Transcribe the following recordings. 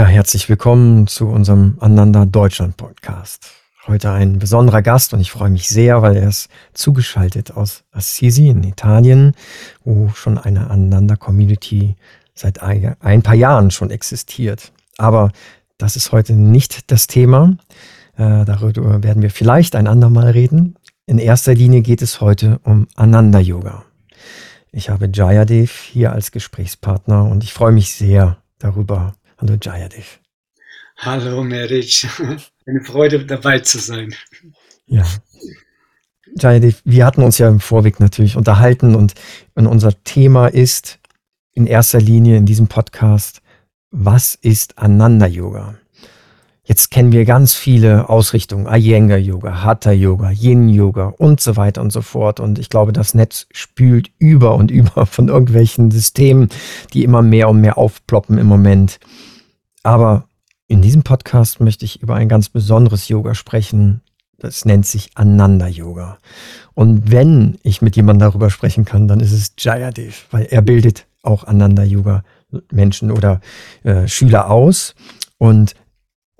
Ja, herzlich willkommen zu unserem Ananda Deutschland Podcast. Heute ein besonderer Gast und ich freue mich sehr, weil er ist zugeschaltet aus Assisi in Italien, wo schon eine Ananda Community seit ein paar Jahren schon existiert. Aber das ist heute nicht das Thema. Äh, darüber werden wir vielleicht ein andermal reden. In erster Linie geht es heute um Ananda Yoga. Ich habe Jayadev hier als Gesprächspartner und ich freue mich sehr darüber, Hallo Jayadev. Hallo Meric, eine Freude dabei zu sein. Ja. Jayadev, wir hatten uns ja im Vorweg natürlich unterhalten und, und unser Thema ist in erster Linie in diesem Podcast, was ist Ananda Yoga? Jetzt kennen wir ganz viele Ausrichtungen, Iyengar Yoga, Hatha Yoga, Yin Yoga und so weiter und so fort. Und ich glaube, das Netz spült über und über von irgendwelchen Systemen, die immer mehr und mehr aufploppen im Moment. Aber in diesem Podcast möchte ich über ein ganz besonderes Yoga sprechen. Das nennt sich Ananda Yoga. Und wenn ich mit jemandem darüber sprechen kann, dann ist es Jayadev, weil er bildet auch Ananda Yoga Menschen oder äh, Schüler aus. Und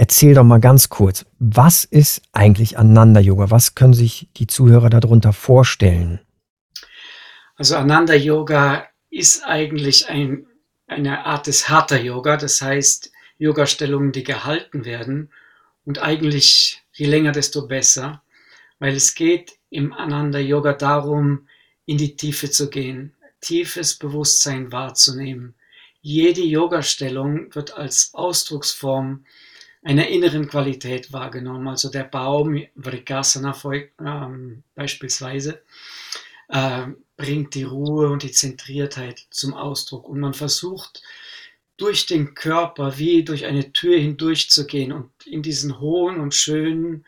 Erzähl doch mal ganz kurz, was ist eigentlich Ananda Yoga? Was können sich die Zuhörer darunter vorstellen? Also Ananda Yoga ist eigentlich ein, eine Art des Hatha Yoga, das heißt Yoga-Stellungen, die gehalten werden und eigentlich je länger, desto besser, weil es geht im Ananda Yoga darum, in die Tiefe zu gehen, tiefes Bewusstsein wahrzunehmen. Jede Yoga-Stellung wird als Ausdrucksform einer inneren Qualität wahrgenommen. Also der Baum, Vrikasana ähm, beispielsweise, äh, bringt die Ruhe und die Zentriertheit zum Ausdruck. Und man versucht durch den Körper wie durch eine Tür hindurchzugehen und in diesen hohen und schönen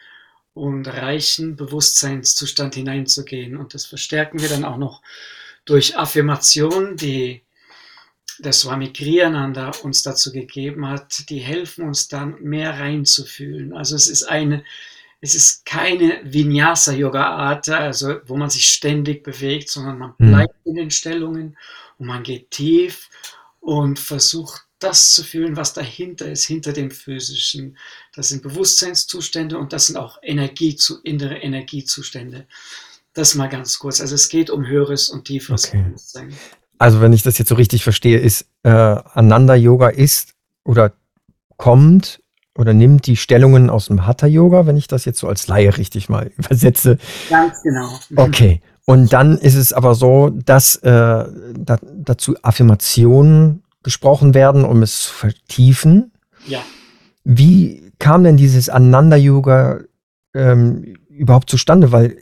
und reichen Bewusstseinszustand hineinzugehen. Und das verstärken wir dann auch noch durch Affirmationen, die der Swami Kriyananda uns dazu gegeben hat, die helfen uns dann mehr reinzufühlen. Also es ist eine, es ist keine Vinyasa-Yoga-Art, also wo man sich ständig bewegt, sondern man hm. bleibt mhm. in den Stellungen und man geht tief und versucht das zu fühlen, was dahinter ist, hinter dem Physischen. Das sind Bewusstseinszustände und das sind auch Energie, innere Energiezustände. Das mal ganz kurz. Also es geht um höheres und tieferes okay. Bewusstsein also wenn ich das jetzt so richtig verstehe, ist äh, Ananda Yoga ist oder kommt oder nimmt die Stellungen aus dem Hatha Yoga, wenn ich das jetzt so als Laie richtig mal übersetze. Ganz genau. Okay. Und dann ist es aber so, dass äh, da, dazu Affirmationen gesprochen werden, um es zu vertiefen. Ja. Wie kam denn dieses Ananda Yoga ähm, überhaupt zustande? Weil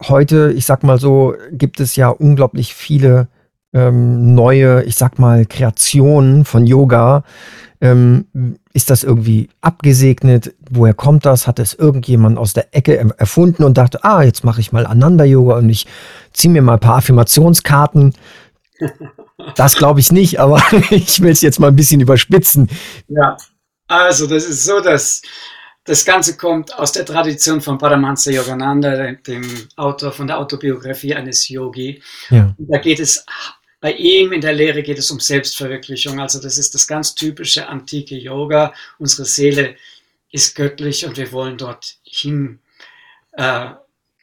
heute, ich sag mal so, gibt es ja unglaublich viele ähm, neue, ich sag mal, Kreationen von Yoga. Ähm, ist das irgendwie abgesegnet? Woher kommt das? Hat es irgendjemand aus der Ecke erfunden und dachte, ah, jetzt mache ich mal Ananda-Yoga und ich ziehe mir mal ein paar Affirmationskarten. Das glaube ich nicht, aber ich will es jetzt mal ein bisschen überspitzen. Ja, also das ist so, dass das Ganze kommt aus der Tradition von Paramahansa Yogananda, dem Autor von der Autobiografie eines Yogi. Ja. Da geht es bei ihm in der Lehre geht es um Selbstverwirklichung. Also das ist das ganz typische antike Yoga. Unsere Seele ist göttlich und wir wollen dort hin, äh,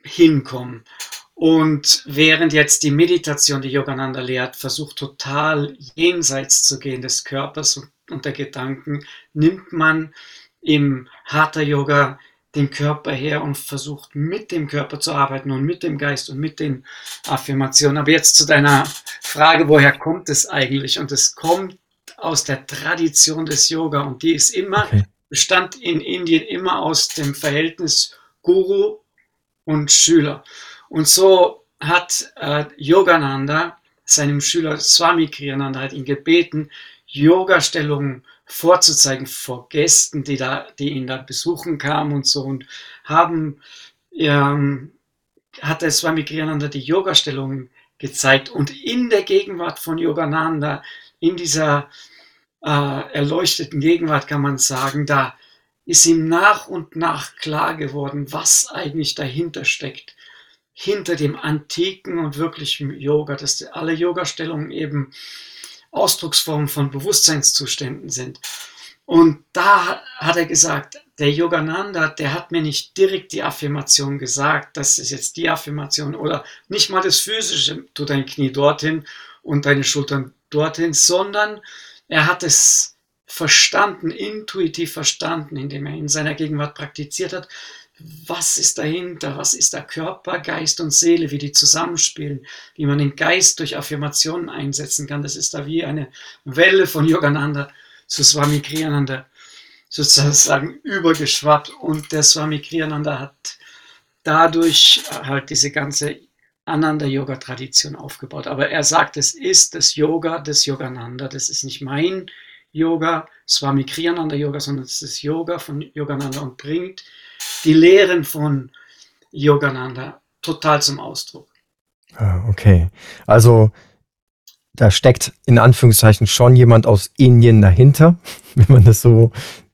hinkommen. Und während jetzt die Meditation, die Yogananda lehrt, versucht total jenseits zu gehen des Körpers und, der Gedanken, nimmt man im Hatha Yoga den Körper her und versucht mit dem Körper zu arbeiten und mit dem Geist und mit den Affirmationen. Aber jetzt zu deiner Frage, woher kommt es eigentlich? Und es kommt aus der Tradition des Yoga und die ist immer, okay. bestand in Indien immer aus dem Verhältnis Guru und Schüler. Und so hat äh, Yogananda seinem Schüler Swami Kriyananda hat ihn gebeten, Yoga-Stellungen vorzuzeigen vor Gästen, die, da, die ihn da besuchen kamen und so und haben, ähm, hat der Swami Kriyananda die Yoga-Stellungen gezeigt und in der Gegenwart von Yogananda, in dieser äh, erleuchteten Gegenwart kann man sagen, da ist ihm nach und nach klar geworden, was eigentlich dahinter steckt. Hinter dem antiken und wirklichen Yoga, dass alle Yoga-Stellungen eben Ausdrucksformen von Bewusstseinszuständen sind. Und da hat er gesagt, der Yogananda, der hat mir nicht direkt die Affirmation gesagt, das ist jetzt die Affirmation oder nicht mal das Physische, tu dein Knie dorthin und deine Schultern dorthin, sondern er hat es verstanden, intuitiv verstanden, indem er in seiner Gegenwart praktiziert hat, was ist dahinter, was ist da Körper, Geist und Seele, wie die zusammenspielen, wie man den Geist durch Affirmationen einsetzen kann. Das ist da wie eine Welle von Yogananda zu Swami Kriyananda sozusagen übergeschwappt und der Swami Kriyananda hat dadurch halt diese ganze Ananda-Yoga-Tradition aufgebaut. Aber er sagt, es ist das Yoga des Yogananda, das ist nicht mein Yoga, Swami Kriyananda Yoga, sondern es ist Yoga von Yogananda und bringt die Lehren von Yogananda total zum Ausdruck. Ah, okay. Also da steckt in Anführungszeichen schon jemand aus Indien dahinter, wenn man das so,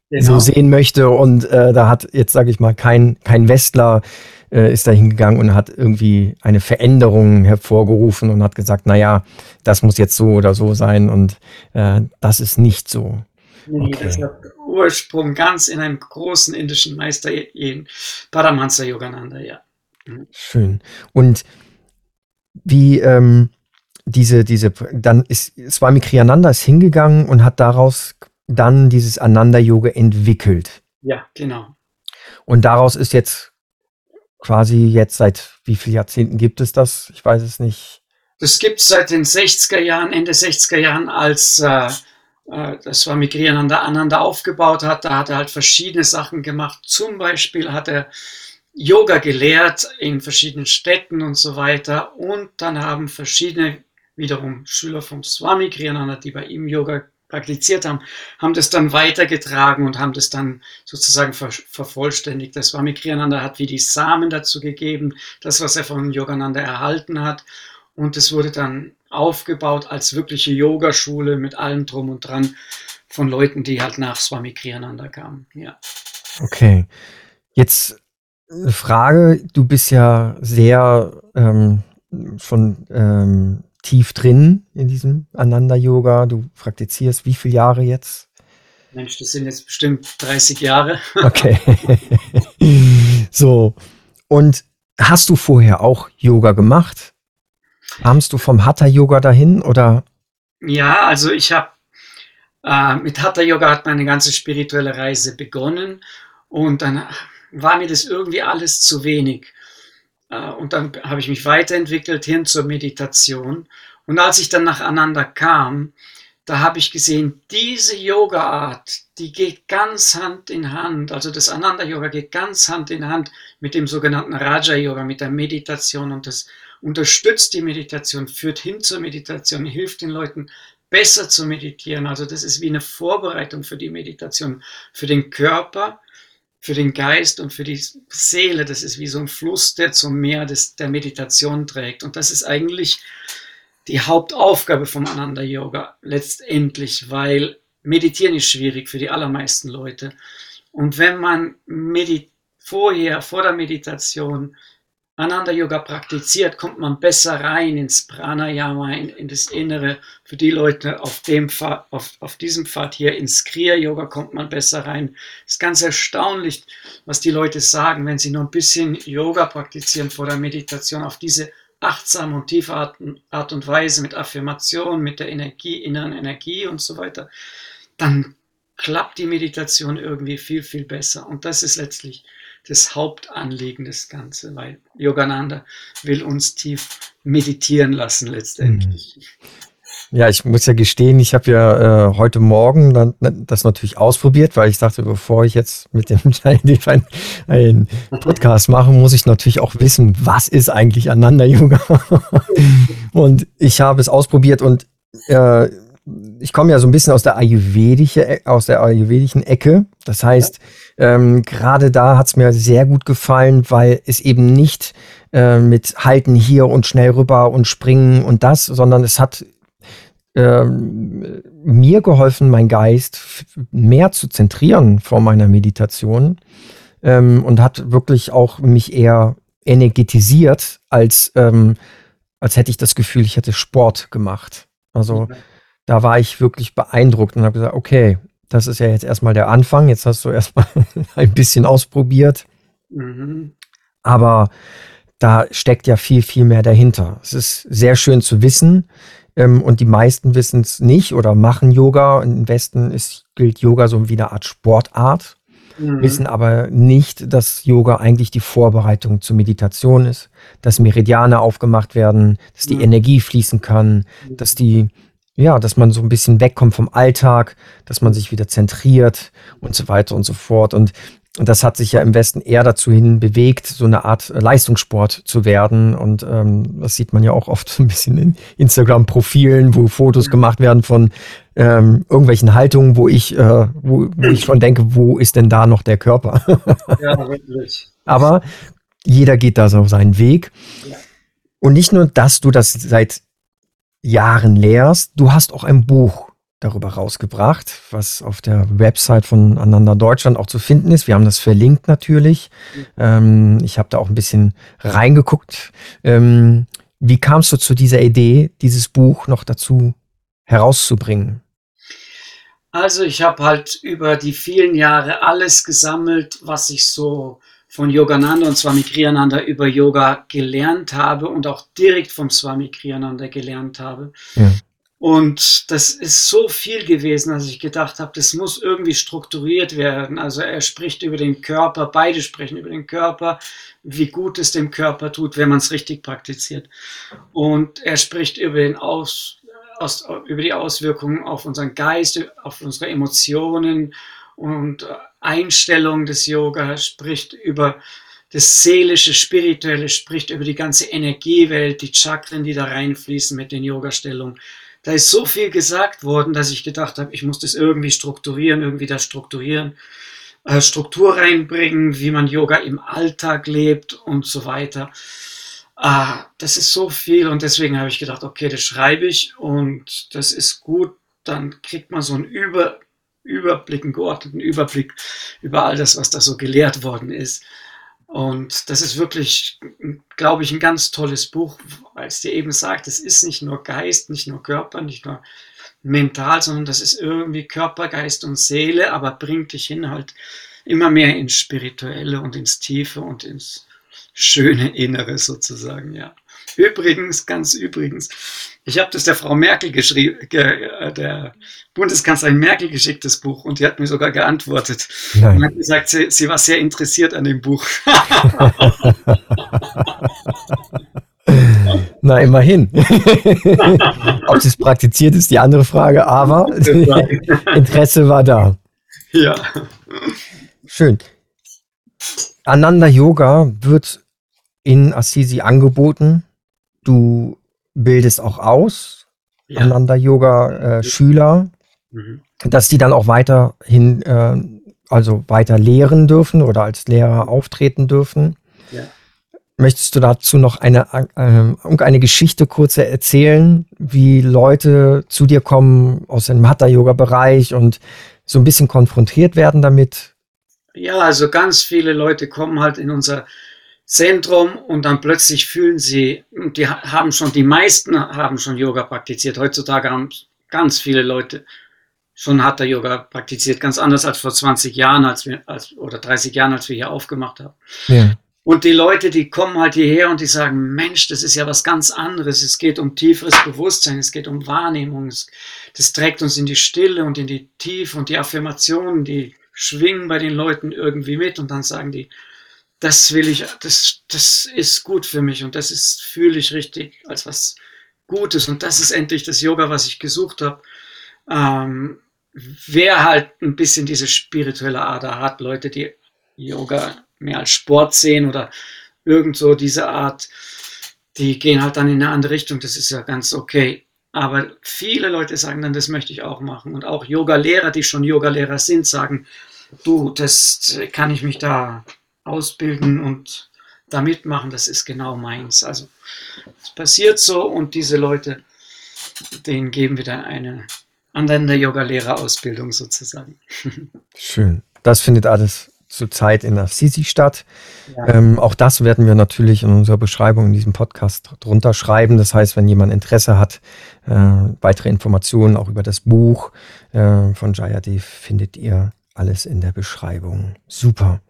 genau. so sehen möchte. Und äh, da hat jetzt, sage ich mal, kein, kein Westler äh, ist da hingegangen und hat irgendwie eine Veränderung hervorgerufen und hat gesagt, naja, das muss jetzt so oder so sein und äh, das ist nicht so. Nee, okay. das hat Ursprung ganz in einem großen indischen Meister, in Paramahansa Yogananda, ja. Mhm. Schön. Und wie ähm, diese, diese, dann ist Swami Kriyananda ist hingegangen und hat daraus dann dieses Ananda-Yoga entwickelt. Ja, genau. Und daraus ist jetzt quasi jetzt seit wie vielen Jahrzehnten gibt es das? Ich weiß es nicht. Das gibt es seit den 60er Jahren, Ende 60er Jahren, als äh, äh, das Swami Kriyananda Ananda aufgebaut hat. Da hat er halt verschiedene Sachen gemacht. Zum Beispiel hat er Yoga gelehrt in verschiedenen Städten und so weiter. Und dann haben verschiedene wiederum Schüler vom Swami Kriyananda, die bei ihm Yoga praktiziert haben, haben das dann weitergetragen und haben das dann sozusagen ver vervollständigt. Das Swami Kriyananda hat wie die Samen dazu gegeben, das, was er von Yogananda erhalten hat. Und es wurde dann aufgebaut als wirkliche Yogaschule mit allem drum und dran von Leuten, die halt nach Swami Kriyananda kamen. Ja. Okay. Jetzt eine Frage, du bist ja sehr ähm, schon ähm, tief drin in diesem Ananda-Yoga. Du praktizierst wie viele Jahre jetzt? Mensch, das sind jetzt bestimmt 30 Jahre. Okay. so. Und hast du vorher auch Yoga gemacht? Kamst du vom Hatha-Yoga dahin oder? Ja, also ich habe äh, mit Hatha-Yoga hat meine ganze spirituelle Reise begonnen und dann war mir das irgendwie alles zu wenig. Äh, und dann habe ich mich weiterentwickelt hin zur Meditation. Und als ich dann nach Ananda kam, da habe ich gesehen, diese Yoga-Art, die geht ganz Hand in Hand. Also das Ananda-Yoga geht ganz Hand in Hand mit dem sogenannten Raja-Yoga, mit der Meditation. Und das unterstützt die Meditation, führt hin zur Meditation, hilft den Leuten besser zu meditieren. Also das ist wie eine Vorbereitung für die Meditation, für den Körper, für den Geist und für die Seele. Das ist wie so ein Fluss, der zum Meer des, der Meditation trägt. Und das ist eigentlich die Hauptaufgabe vom Ananda Yoga letztendlich, weil Meditieren ist schwierig für die allermeisten Leute. Und wenn man vorher, vor der Meditation, Ananda Yoga praktiziert, kommt man besser rein ins Pranayama, in, in das Innere. Für die Leute auf, dem Pfad, auf, auf diesem Pfad hier ins Kriya Yoga kommt man besser rein. Es ist ganz erstaunlich, was die Leute sagen, wenn sie nur ein bisschen Yoga praktizieren vor der Meditation, auf diese achtsame und tiefe Art, Art und Weise mit Affirmation, mit der Energie, inneren Energie und so weiter, dann klappt die Meditation irgendwie viel, viel besser. Und das ist letztlich das Hauptanliegen des Ganzen, weil Yogananda will uns tief meditieren lassen letztendlich. Mhm. Ja, ich muss ja gestehen, ich habe ja äh, heute Morgen dann, das natürlich ausprobiert, weil ich dachte, bevor ich jetzt mit dem einen, einen Podcast mache, muss ich natürlich auch wissen, was ist eigentlich Ananda Yoga. und ich habe es ausprobiert und äh, ich komme ja so ein bisschen aus der ayurvedische, aus der ayurvedischen Ecke. Das heißt, ähm, gerade da hat es mir sehr gut gefallen, weil es eben nicht äh, mit halten hier und schnell rüber und springen und das, sondern es hat ähm, mir geholfen, mein Geist mehr zu zentrieren vor meiner Meditation ähm, und hat wirklich auch mich eher energetisiert, als, ähm, als hätte ich das Gefühl, ich hätte Sport gemacht. Also mhm da war ich wirklich beeindruckt und habe gesagt, okay, Das ist ja jetzt erstmal der Anfang. Jetzt hast du erstmal ein bisschen ausprobiert. Mhm. Aber da steckt ja viel, viel mehr dahinter. Es ist sehr schön zu wissen. Ähm, und die meisten wissen es nicht oder machen Yoga. Im Westen ist, gilt Yoga so wie eine Art Sportart. Mhm. Wissen aber nicht, dass Yoga eigentlich die Vorbereitung zur Meditation ist, dass Meridiane aufgemacht werden, dass die mhm. Energie fließen kann, dass die ja, dass man so ein bisschen wegkommt vom Alltag, dass man sich wieder zentriert und so weiter und so fort. Und, das hat sich ja im Westen eher dazu hin bewegt, so eine Art Leistungssport zu werden. Und ähm, das sieht man ja auch oft so ein bisschen in Instagram-Profilen, wo Fotos gemacht werden von ähm, irgendwelchen Haltungen, wo ich, äh, wo, wo ich schon denke, wo ist denn da noch der Körper? ja, wirklich. Aber jeder geht da so seinen Weg. Ja. Und nicht nur, dass du das seit Jahren lehrst. Du hast auch ein Buch darüber rausgebracht, was auf der Website von Ananda Deutschland auch zu finden ist. Wir haben das verlinkt natürlich. Ähm, ich habe da auch ein bisschen reingeguckt. Ähm, wie kamst du zu dieser Idee, dieses Buch noch dazu herauszubringen? Also ich habe halt über die vielen Jahre alles gesammelt, was ich so von Yogananda und Swami Kriyananda über Yoga gelernt habe und auch direkt vom Swami Kriyananda gelernt habe. Ja. Und das ist so viel gewesen, dass ich gedacht habe, das muss irgendwie strukturiert werden. Also er spricht über den Körper, beide sprechen über den Körper, wie gut es dem Körper tut, wenn man es richtig praktiziert. Und er spricht über den Aus, aus, über die Auswirkungen auf unseren Geist, auf unsere Emotionen und Einstellung des Yoga, spricht über das Seelische, Spirituelle, spricht über die ganze Energiewelt, die Chakren, die da reinfließen mit den Yoga-Stellungen. Da ist so viel gesagt worden, dass ich gedacht habe, ich muss das irgendwie strukturieren, irgendwie da strukturieren, äh, Struktur reinbringen, wie man Yoga im Alltag lebt und so weiter. Ah, das ist so viel und deswegen habe ich gedacht, okay, das schreibe ich und das ist gut. Dann kriegt man so einen Über, Überblick, einen geordneten Überblick über all das, was da so gelehrt worden ist. Und das ist wirklich, glaube ich, ein ganz tolles Buch, weil es dir eben sagt, es ist nicht nur Geist, nicht nur Körper, nicht nur mental, sondern das ist irgendwie Körper, Geist und Seele, aber bringt dich hin halt immer mehr ins Spirituelle und ins Tiefe und ins schöne Innere sozusagen, ja. Übrigens, ganz übrigens, ich habe das der Frau Merkel geschrieben, äh, der Bundeskanzlerin Merkel geschickt, das Buch, und die hat mir sogar geantwortet. Nein. Und hat gesagt, sie, sie war sehr interessiert an dem Buch. Na, immerhin. Ob sie es praktiziert, ist die andere Frage, aber Interesse war da. Ja. Schön. Ananda Yoga wird in Assisi angeboten. Du bildest auch aus, ja. Ananda-Yoga-Schüler, äh, mhm. dass die dann auch weiterhin, äh, also weiter lehren dürfen oder als Lehrer auftreten dürfen. Ja. Möchtest du dazu noch eine, äh, eine Geschichte kurz erzählen, wie Leute zu dir kommen aus dem Hatha-Yoga-Bereich und so ein bisschen konfrontiert werden damit? Ja, also ganz viele Leute kommen halt in unser Zentrum und dann plötzlich fühlen sie, die haben schon, die meisten haben schon Yoga praktiziert. Heutzutage haben ganz viele Leute schon Hatha Yoga praktiziert, ganz anders als vor 20 Jahren als wir, als, oder 30 Jahren, als wir hier aufgemacht haben. Ja. Und die Leute, die kommen halt hierher und die sagen, Mensch, das ist ja was ganz anderes. Es geht um tieferes Bewusstsein, es geht um Wahrnehmung. Es, das trägt uns in die Stille und in die Tiefe und die Affirmationen, die schwingen bei den Leuten irgendwie mit und dann sagen die, das will ich, das, das ist gut für mich und das ist, fühle ich richtig als was Gutes und das ist endlich das Yoga, was ich gesucht habe. Ähm, wer halt ein bisschen diese spirituelle Ader hat, Leute, die Yoga mehr als Sport sehen oder irgend so diese Art, die gehen halt dann in eine andere Richtung, das ist ja ganz okay. Aber viele Leute sagen dann, das möchte ich auch machen. Und auch Yoga-Lehrer, die schon Yoga-Lehrer sind, sagen, du, das kann ich mich da ausbilden und da mitmachen, das ist genau meins. Also es passiert so und diese Leute, denen geben wir dann eine andere Yoga-Lehrerausbildung sozusagen. Schön. Das findet alles zurzeit in Assisi statt. Ja. Ähm, auch das werden wir natürlich in unserer Beschreibung in diesem Podcast drunter schreiben. Das heißt, wenn jemand Interesse hat, äh, weitere Informationen auch über das Buch äh, von Jayadev findet ihr alles in der Beschreibung. Super.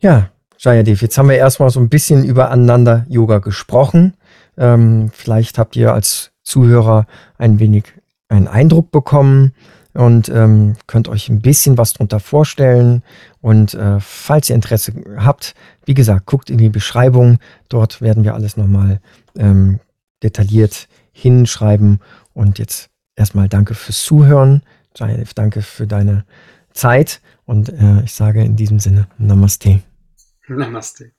Ja, Jayadev, jetzt haben wir erstmal so ein bisschen über Ananda Yoga gesprochen. Ähm, vielleicht habt ihr als Zuhörer ein wenig einen Eindruck bekommen und ähm, könnt euch ein bisschen was darunter vorstellen. Und äh, falls ihr Interesse habt, wie gesagt, guckt in die Beschreibung. Dort werden wir alles nochmal ähm, detailliert hinschreiben. Und jetzt erstmal danke fürs Zuhören. Jayev, danke für deine Zeit. Und äh, ich sage in diesem Sinne Namaste. Namaste.